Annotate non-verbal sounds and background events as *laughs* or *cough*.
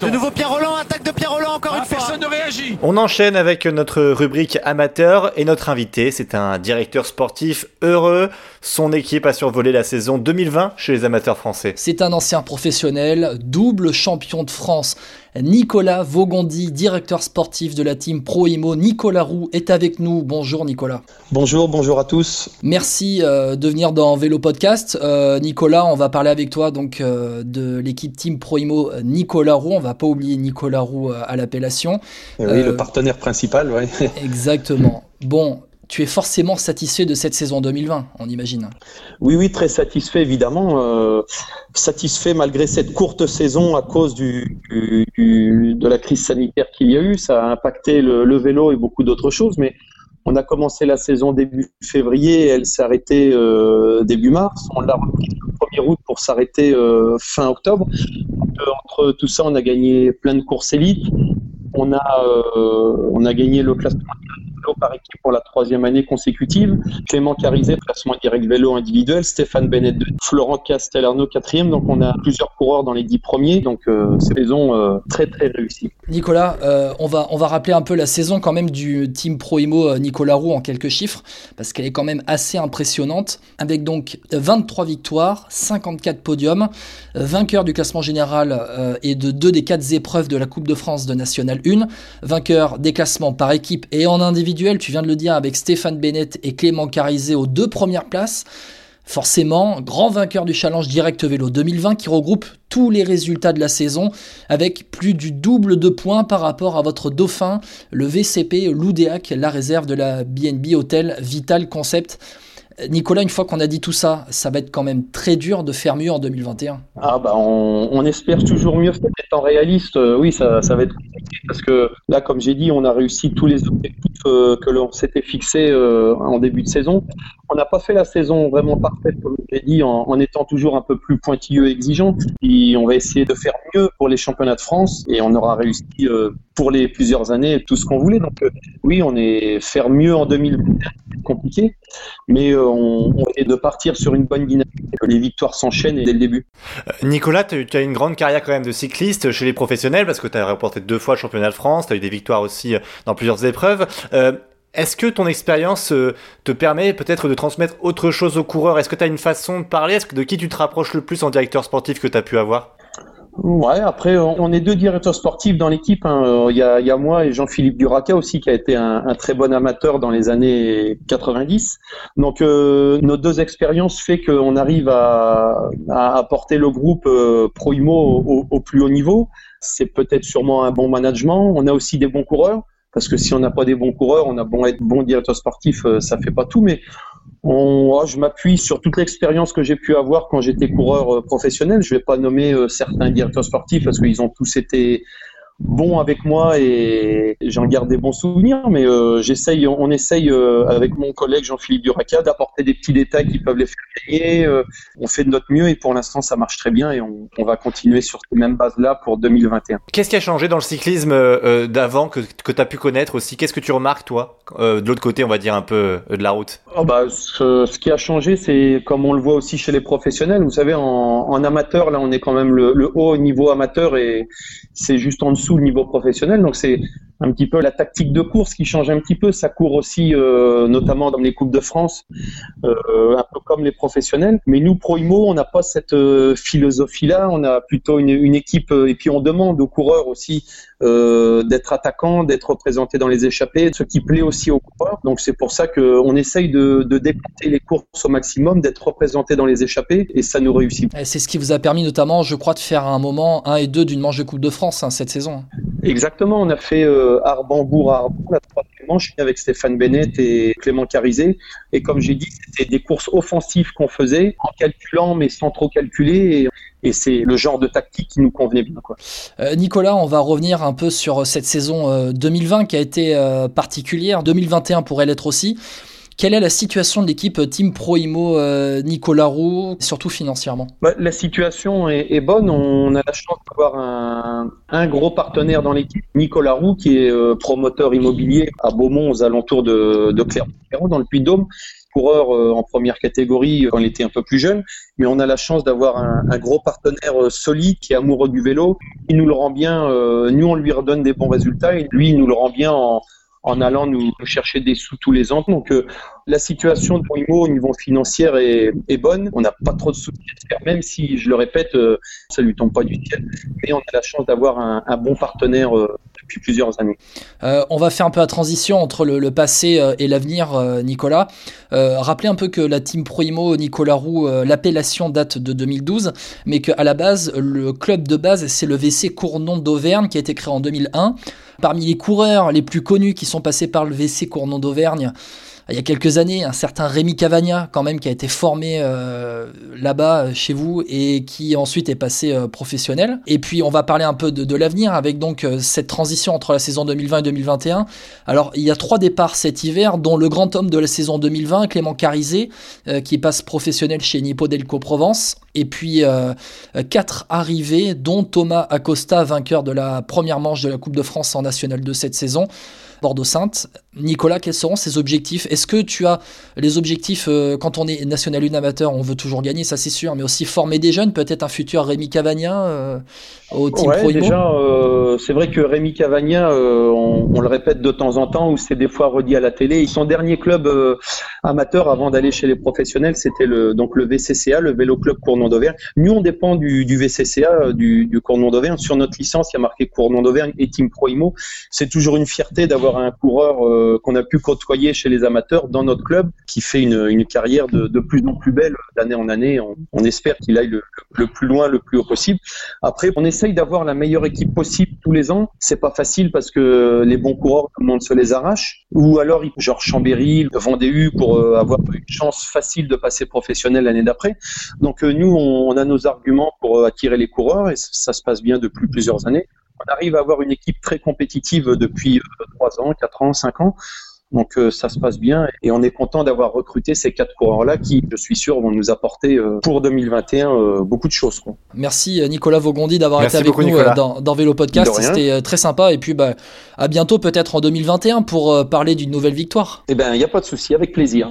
De nouveau Pierre Roland, attaque de Pierre Roland encore Ah, une fois. personne ne réagit. On enchaîne avec notre rubrique amateur et notre invité, c'est un directeur sportif heureux. Son équipe a survolé la saison 2020 chez les amateurs français. C'est un ancien professionnel, double champion de France. Nicolas Vaugondi, directeur sportif de la team Pro Imo. Nicolas Roux est avec nous. Bonjour Nicolas. Bonjour, bonjour à tous. Merci euh, de venir dans Vélo Podcast. Euh, Nicolas, on va parler avec toi donc euh, de l'équipe Team Pro Imo Nicolas Roux. On va pas oublier Nicolas Roux à l'appellation. Eh Oui, le partenaire principal, ouais. *laughs* Exactement. Bon, tu es forcément satisfait de cette saison 2020, on imagine. Oui, oui, très satisfait évidemment. euh, satisfait malgré cette courte saison à cause du, de la crise sanitaire qu'il y a eu. Ça a impacté le, vélo et beaucoup d'autres choses, mais on a commencé la saison début février, elle s'est arrêtée euh, début mars. On l'a repris le 1er août pour s'arrêter euh, fin octobre. Entre tout ça, on a gagné plein de courses élites. On a, euh, on a gagné le classement par équipe pour la troisième année consécutive. Clément Carizet, classement direct vélo individuel. Stéphane Bennett, deux. Florent Castellarno, quatrième. Donc on a plusieurs coureurs dans les dix premiers. Donc euh, saison euh, très très réussie. Nicolas, euh, on, va, on va rappeler un peu la saison quand même du Team Pro Imo Nicolas Roux en quelques chiffres, parce qu'elle est quand même assez impressionnante, avec donc 23 victoires, 54 podiums, vainqueur du classement général et de deux des quatre épreuves de la Coupe de France de National 1, vainqueur des classements par équipe et en tu viens de le dire, avec Stéphane Bennett et Clément Carizet aux deux premières places. Forcément, grand vainqueur du Challenge Direct Vélo 2020 qui regroupe tous les résultats de la saison avec plus du double de points par rapport à votre dauphin, le VCP Loudéac, la réserve de la BNB Hotel Vital Concept. Nicolas, une fois qu'on a dit tout ça, ça va être quand même très dur de faire mieux en 2021. Ah bah on, espère toujours mieux. Étant réaliste, euh, oui, ça, va être compliqué parce que là, comme j'ai dit, on a réussi tous les objectifs euh, que l'on s'était fixés euh, en début de saison. On n'a pas fait la saison vraiment parfaite, comme j'ai dit, en, en étant toujours un peu plus pointilleux et exigeant. Et on va essayer de faire mieux pour les championnats de France et on aura réussi pour les plusieurs années tout ce qu'on voulait. Donc oui, on est faire mieux en 2021, compliqué, mais euh, on, on est de partir sur une bonne dynamique. Que les victoires s'enchaînent dès le début. Euh, Nicolas, tu as une grande carrière quand même de cycliste chez les professionnels parce que tu as remporté deux fois le championnat de France, tu as eu des victoires aussi euh, dans plusieurs épreuves. Est-ce que ton expérience te permet peut-être de transmettre autre chose aux coureurs? Est-ce que tu as une façon de parler? Est-ce que de qui tu te rapproches le plus en directeur sportif que tu as pu avoir? Ouais, après, on est deux directeurs sportifs dans l'équipe. hein. Euh, Il y, a, il y a moi et Jean-Philippe Duraca aussi, qui a été un, un très bon amateur dans les années 90. Donc, euh, nos deux expériences fait qu'on arrive à, à apporter le groupe euh, Pro Imo au, au- au plus haut niveau. C'est peut-être sûrement un bon management. On a aussi des bons coureurs. Parce que si on n'a pas des bons coureurs, on a bon être bon directeur sportif, euh, ça fait pas tout. Mais on, je m'appuie sur toute l'expérience que j'ai pu avoir quand j'étais coureur euh, professionnel. Je vais pas nommer euh, certains directeurs sportifs parce qu'ils ont tous été bons avec moi et j'en garde des bons souvenirs. Mais euh, j'essaye, on essaye euh, avec mon collègue Jean-Philippe Duraca d'apporter des petits détails qui peuvent les faire gagner. Euh, on fait de notre mieux et pour l'instant ça marche très bien et on, on va continuer sur ces mêmes bases-là pour 2021. Qu'est-ce qui a changé dans le cyclisme d'avant que, que tu as pu connaître aussi? Qu'est-ce que tu remarques toi de l'autre côté, on va dire un peu de la route? Oh bah, ce, ce qui a changé, c'est comme on le voit aussi chez les professionnels. Vous savez, en, en amateur, là, on est quand même le, le haut niveau amateur et c'est juste en dessous le niveau professionnel. Donc c'est un petit peu la tactique de course qui change un petit peu. Ça court aussi, euh, notamment dans les coupes de France, euh, un peu comme les professionnels. Mais nous, Pro Imo, on n'a pas cette euh, philosophie-là. On a plutôt une, équipe et puis on demande aux coureurs aussi euh, d'être attaquants, d'être représentés dans les échappées, ce qui plaît aussi aux coureurs. Donc c'est pour ça qu'on essaye de, de déplacer les courses au maximum, d'être représentés dans les échappées et ça nous réussit. C'est ce qui vous a permis notamment, je crois, de faire un moment 1 et 2 d'une manche de Coupe de France hein, cette saison. Exactement, on a fait euh, Arban-Bourg à Arban, troisième manche avec Stéphane Bennett et Clément Carizet. Et comme j'ai dit, c'était des courses offensives qu'on faisait en calculant mais sans trop calculer. Et, c'est le genre de tactique qui nous convenait bien. Quoi. Euh, Nicolas, on va revenir un peu sur cette saison euh, 2020 qui a été euh, particulière. 2021 pourrait l'être aussi. Quelle est la situation de l'équipe Team Pro Imo Nicolas Roux, surtout financièrement? Bah, La situation est, bonne. On a la chance d'avoir un, gros partenaire dans l'équipe, Nicolas Roux, qui est promoteur immobilier à Beaumont, aux alentours de, de Clermont, dans le Puy-de-Dôme coureur euh, en première catégorie quand il était un peu plus jeune, mais on a la chance d'avoir un, gros partenaire euh, solide qui est amoureux du vélo. Il nous le rend bien, euh, nous on lui redonne des bons résultats et lui il nous le rend bien en, en allant nous, chercher des sous tous les ans. Donc euh, la situation de Primo au niveau financier est, bonne. On n'a pas trop de soucis à même si, je le répète, euh, ça lui tombe pas du ciel. Mais on a la chance d'avoir un, un, bon partenaire euh, plusieurs années. on va faire un peu la transition entre le, passé et l'avenir, Nicolas. rappelez un peu que la team Proimo Nicolas Roux, l'appellation date de 2012, mais qu'à la base, le club de base, c'est le VC Cournon d'Auvergne qui a été créé en 2001. Parmi les coureurs les plus connus qui sont passés par le VC Cournon d'Auvergne, il y a quelques années, un certain Rémi Cavagna, quand même, qui a été formé euh, là-bas, euh, chez vous, et qui ensuite est passé euh, professionnel. Et puis, on va parler un peu de, l'avenir, avec donc cette transition entre la saison 2020 et 2021. Alors, il y a trois départs cet hiver, dont le grand homme de la saison 2020, Clément Carizé, qui passe professionnel chez Nippo Delco Provence. Et puis, quatre arrivées, dont Thomas Acosta, vainqueur de la première manche de la Coupe de France en National de cette saison. Bordeaux-Sainte. Nicolas, quels seront ses objectifs? Est-ce que tu as les objectifs, euh, quand on est national une amateur, on veut toujours gagner, ça c'est sûr, mais aussi former des jeunes, peut-être un futur Rémi Cavagna euh, au Team ouais, Déjà, euh, c'est vrai que Rémi Cavagna, on, on, le répète de temps en temps, ou c'est des fois redit à la télé, son dernier club amateur avant d'aller chez les professionnels, c'était le, donc le VCCA, le Vélo Club Cournon d'Auvergne. Nous, on dépend du, du VCCA, du, du Cournon d'Auvergne. Sur notre licence, il y a marqué Cournon d'Auvergne et Team Pro Imo. C'est toujours une fierté d'avoir un coureur euh, qu'on a pu côtoyer chez les amateurs dans notre club, qui fait une, une carrière de, de, plus en plus belle d'année en année. On, on espère qu'il aille le, le, plus loin, le plus haut possible. Après, on essaye d'avoir la meilleure équipe possible tous les ans. C'est pas facile parce que les bons coureurs, tout le monde se les arrache. Ou alors, genre Chambéry, Vendée pour euh, avoir une chance facile de passer professionnel l'année d'après. Donc euh, nous, on, a nos arguments pour attirer les coureurs et ça se passe bien depuis plusieurs années on arrive à avoir une équipe très compétitive depuis 3 ans, 4 ans, 5 ans. Donc euh, ça se passe bien et on est content d'avoir recruté ces quatre coureurs-là qui, je suis sûr, vont nous apporter euh, pour 2021 euh, beaucoup de choses. Quoi. Merci Nicolas Vaugondi d'avoir été avec nous dans, dans, Vélo Podcast. C'était très sympa et puis bah, à bientôt peut-être en 2021 pour parler d'une nouvelle victoire. Eh ben il n'y a pas de souci, avec plaisir.